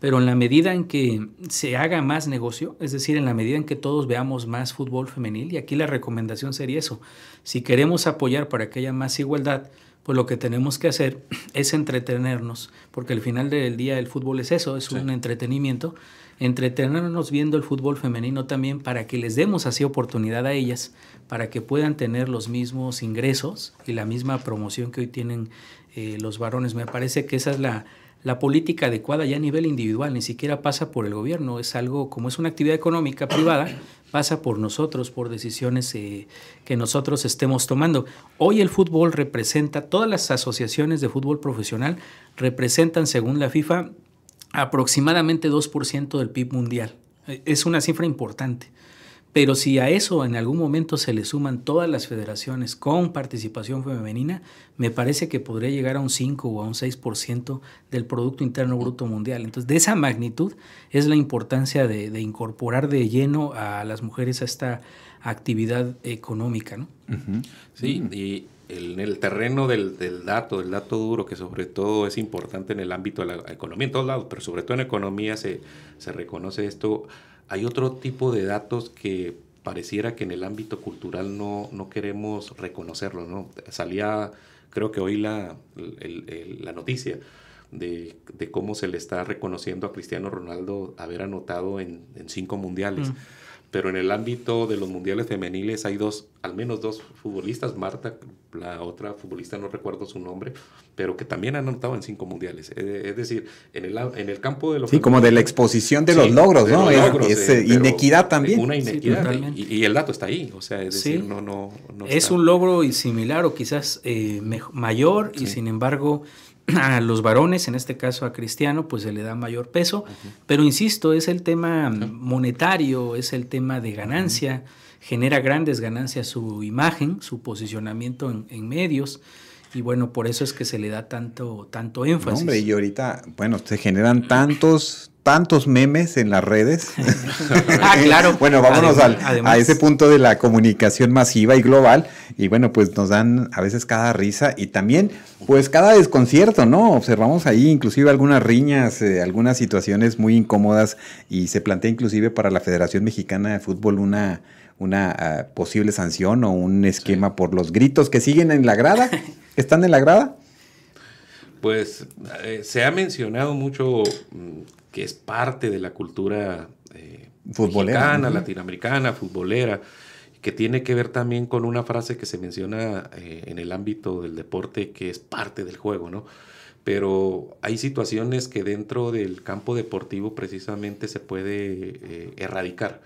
Pero en la medida en que se haga más negocio, es decir, en la medida en que todos veamos más fútbol femenil, y aquí la recomendación sería eso, si queremos apoyar para que haya más igualdad, pues lo que tenemos que hacer es entretenernos, porque al final del día el fútbol es eso, es un entretenimiento, entretenernos viendo el fútbol femenino también para que les demos así oportunidad a ellas, para que puedan tener los mismos ingresos y la misma promoción que hoy tienen eh, los varones. Me parece que esa es la, la política adecuada ya a nivel individual, ni siquiera pasa por el gobierno, es algo como es una actividad económica privada, pasa por nosotros, por decisiones eh, que nosotros estemos tomando. Hoy el fútbol representa, todas las asociaciones de fútbol profesional representan, según la FIFA, aproximadamente 2% del PIB mundial. Eh, es una cifra importante. Pero si a eso en algún momento se le suman todas las federaciones con participación femenina, me parece que podría llegar a un 5 o a un 6% del Producto Interno Bruto Mundial. Entonces, de esa magnitud es la importancia de, incorporar de lleno a las mujeres a esta actividad económica. ¿no? Sí, y en el terreno del, del, dato, del dato duro, que sobre todo es importante en el ámbito de la economía, en todos lados, pero sobre todo en economía se, se reconoce esto. Hay otro tipo de datos que pareciera que en el ámbito cultural no, no queremos reconocerlo. ¿no? Salía, creo que hoy la, la noticia de, de, cómo se le está reconociendo a Cristiano Ronaldo haber anotado en, en cinco mundiales. Mm pero en el ámbito de los mundiales femeniles hay dos, al menos dos futbolistas, Marta, la otra futbolista no recuerdo su nombre, pero que también han anotado en cinco mundiales. Eh, es decir, en el, en el campo de los... Sí, como de la exposición de los logros, ¿no? es, eh, inequidad también. Una inequidad. y, el dato está ahí, o sea, es decir, no, no, Es un logro y similar o quizás eh, mayor y sin embargo a los varones, en este caso a Cristiano, pues se le da mayor peso, pero insisto, es el tema monetario, es el tema de ganancia, genera grandes ganancias su imagen, su posicionamiento en, medios, y bueno, por eso es que se le da tanto, tanto énfasis. hombre, y ahorita, bueno, se generan tantos, tantos memes en las redes. ah, claro. bueno, vámonos al, a ese punto de la comunicación masiva y global. Y bueno, pues nos dan a veces cada risa y también, pues cada desconcierto, ¿no? Observamos ahí inclusive algunas riñas, eh, algunas situaciones muy incómodas y se plantea inclusive para la Federación Mexicana de Fútbol una, una ah, posible sanción o un esquema por los gritos que siguen en la grada. ¿Están en la grada? Pues eh, se ha mencionado mucho mm, que es parte de la cultura eh, mexicana, latinoamericana, futbolera, que tiene que ver también con una frase que se menciona eh, en el ámbito del deporte que es parte del juego, ¿no? Pero hay situaciones que dentro del campo deportivo precisamente se puede erradicar.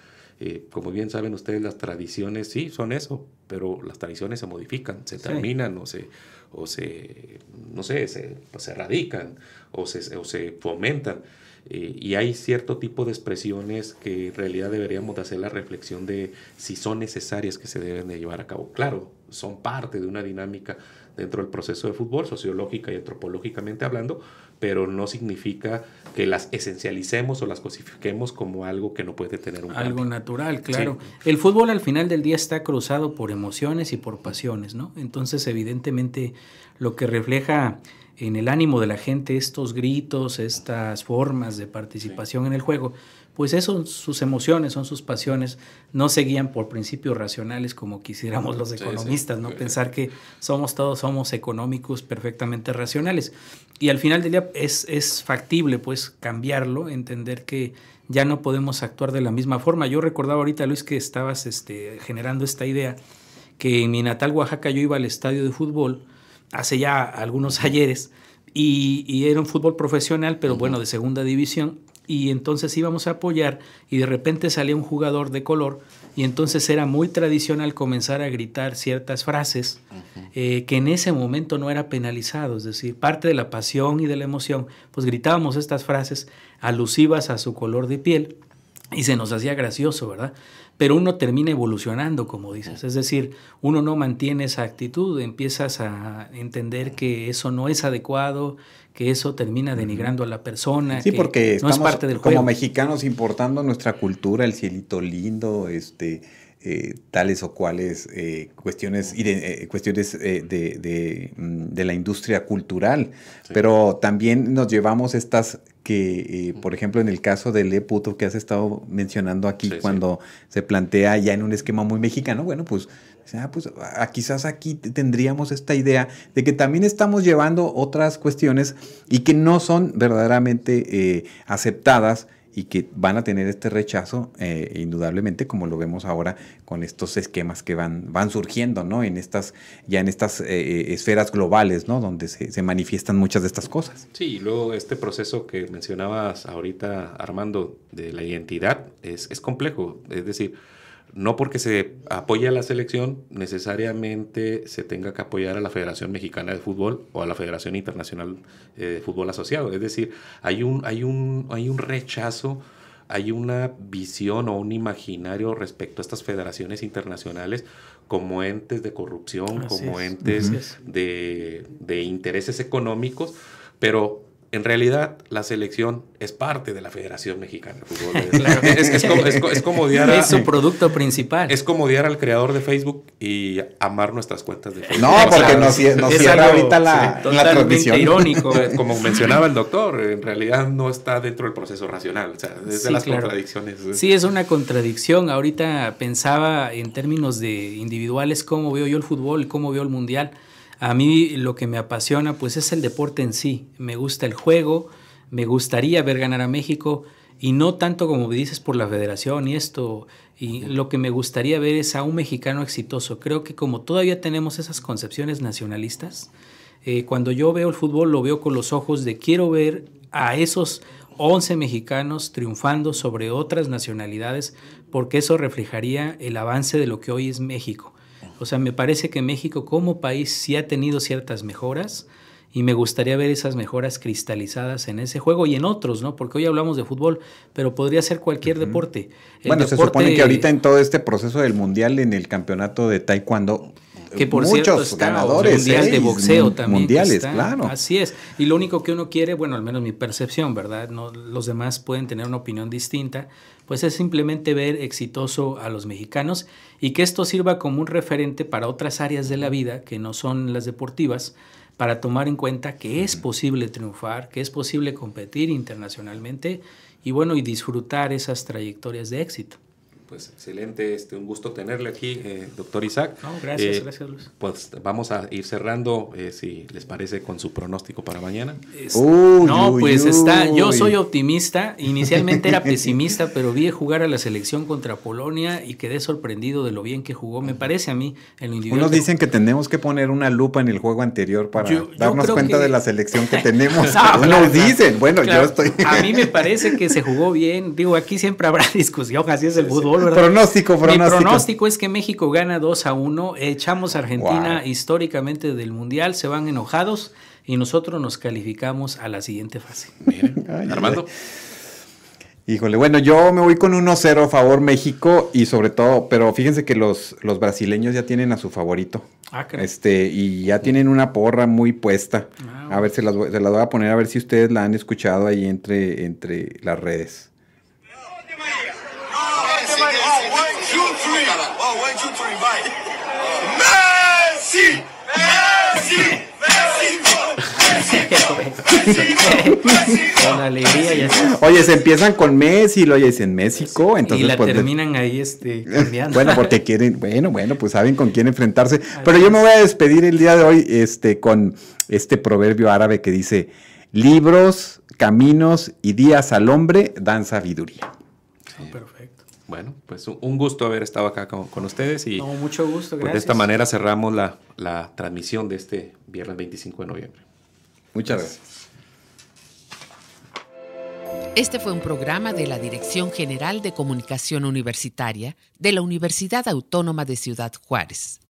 como bien saben ustedes, las tradiciones sí son eso, pero las tradiciones se modifican, se terminan o se, o se, no sé, se, pues, se radican o se, o se fomentan. Eh, y hay cierto tipo de expresiones que en realidad deberíamos de hacer la reflexión de si son necesarias que se deben de llevar a cabo. Claro, son parte de una dinámica dentro del proceso de fútbol, sociológica y antropológicamente hablando, pero no significa que las esencialicemos o las cosifiquemos como algo que no puede tener un Algo natural, claro. El fútbol al final del día está cruzado por emociones y por pasiones, ¿no? Entonces, evidentemente, lo que refleja en el ánimo de la gente estos gritos, estas formas de participación en el juego, pues eso son sus emociones, son sus pasiones, no se guían por principios racionales como quisiéramos los economistas, ¿no? Pensar que somos todos, somos económicos perfectamente racionales. Y al final del día es, es factible, pues, cambiarlo, entender que ya no podemos actuar de la misma forma. Yo recordaba ahorita, Luis, que estabas este, generando esta idea, que en mi natal Oaxaca yo iba al estadio de fútbol hace ya algunos ayeres, y, y era un fútbol profesional, pero bueno, de segunda división, y entonces íbamos a apoyar y de repente salía un jugador de color y entonces era muy tradicional comenzar a gritar ciertas frases eh, que en ese momento no era penalizado, es decir, parte de la pasión y de la emoción, pues gritábamos estas frases alusivas a su color de piel y se nos hacía gracioso, ¿verdad? Pero uno termina evolucionando, como dices, es decir, uno no mantiene esa actitud, empiezas a entender que eso no es adecuado, que eso termina denigrando a la persona. Sí, porque no es parte del juego. como mexicanos importando nuestra cultura, el cielito lindo, este, eh, tales o cuales eh, cuestiones, eh, cuestiones de, mm, de, la industria cultural. Pero también nos llevamos estas que, por ejemplo, en el caso del E-Puto que has estado mencionando aquí, cuando se plantea ya en un esquema muy mexicano, bueno, pues Ah, pues ah, quizás aquí tendríamos esta idea de que también estamos llevando otras cuestiones y que no son verdaderamente eh, aceptadas y que van a tener este rechazo, eh, indudablemente, como lo vemos ahora con estos esquemas que van, van surgiendo, ¿no? En estas, ya en estas eh, esferas globales, ¿no? Donde se, se, manifiestan muchas de estas cosas. Sí, y luego este proceso que mencionabas ahorita, Armando, de la identidad, es, es complejo. Es decir, no porque se apoye a la selección, necesariamente se tenga que apoyar a la Federación Mexicana de Fútbol o a la Federación Internacional eh, de Fútbol Asociado. Es decir, hay un, hay un, hay un rechazo, hay una visión o un imaginario respecto a estas federaciones internacionales como entes de corrupción, como entes de, de intereses económicos, pero en realidad la selección es parte de la Federación Mexicana de Fútbol. Es, como, odiar a, Es su producto principal. Es como odiar al creador de Facebook y amar nuestras cuentas de Facebook. No, porque nos, cierra ahorita la, transmisión. irónico. como mencionaba el doctor, en realidad no está dentro del proceso racional. O sea, es de las contradicciones. Sí, es una contradicción. Ahorita pensaba en términos de individuales cómo veo yo el fútbol, cómo veo el mundial. A mí lo que me apasiona pues es el deporte en sí. Me gusta el juego, me gustaría ver ganar a México y no tanto como dices por la federación y esto. Y lo que me gustaría ver es a un mexicano exitoso. Creo que como todavía tenemos esas concepciones nacionalistas, eh, cuando yo veo el fútbol lo veo con los ojos de quiero ver a esos 11 mexicanos triunfando sobre otras nacionalidades porque eso reflejaría el avance de lo que hoy es México. O sea, me parece que México como país sí ha tenido ciertas mejoras y me gustaría ver esas mejoras cristalizadas en ese juego y en otros, ¿no? Porque hoy hablamos de fútbol, pero podría ser cualquier deporte. bueno, se supone que ahorita en todo este proceso del mundial en el campeonato de taekwondo que por muchos cierto ganadores mundial de boxeo también mundiales claro. Así es. Y lo único que uno quiere bueno al menos mi percepción verdad no los demás pueden tener una opinión distinta pues es simplemente ver exitoso a los mexicanos y que esto sirva como un referente para otras áreas de la vida que no son las deportivas, para tomar en cuenta que es posible triunfar, que es posible competir internacionalmente y bueno, y disfrutar esas trayectorias de éxito. Pues excelente, este, un gusto tenerle aquí, eh, doctor Isaac. No, gracias, Eh, gracias Luis. Pues vamos a ir cerrando, eh, si les parece, con su pronóstico para mañana. Es- Uy, no, uy, pues está, yo soy optimista, inicialmente era pesimista, pero vi jugar a la selección contra Polonia y quedé sorprendido de lo bien que jugó, me parece a mí, en lo individual. Unos dicen que tenemos que poner una lupa en el juego anterior para Yo- yo darnos cuenta que- de la selección que tenemos. No, Unos claro, dicen, bueno, claro. yo estoy... A mí me parece que se jugó bien. Digo, aquí siempre habrá discusión, así es el fútbol, ¿verdad? Pronóstico, Mi pronóstico. pronóstico es que México gana 2 a 1. Echamos a Argentina Wow. históricamente del Mundial, se van enojados y nosotros nos calificamos a la siguiente fase. Miren, Ay, Armando. Híjole, bueno, yo me voy con 1-0 a favor México y sobre todo, pero fíjense que los, los brasileños ya tienen a su favorito. Ah. Este, y ya tienen una porra muy puesta. Ah, A ver, se las, voy, se las voy a poner a ver si ustedes la han escuchado ahí entre, entre las redes. Con alegría ya está. Oye, se empiezan con Messi, lo dicen México, entonces y la pues, terminan ahí este, cambiando. Bueno, porque quieren, bueno, bueno, pues saben con quién enfrentarse. Pero yo me voy a despedir el día de hoy este, con este proverbio árabe que dice, libros, caminos y días al hombre dan sabiduría. Perfecto. Bueno, pues un- gusto haber estado acá con, con ustedes y No, mucho gusto, pues, gracias. de esta manera cerramos la, la transmisión de este viernes 25 de noviembre. Muchas gracias. Este fue un programa de la Dirección General de Comunicación Universitaria de la Universidad Autónoma de Ciudad Juárez.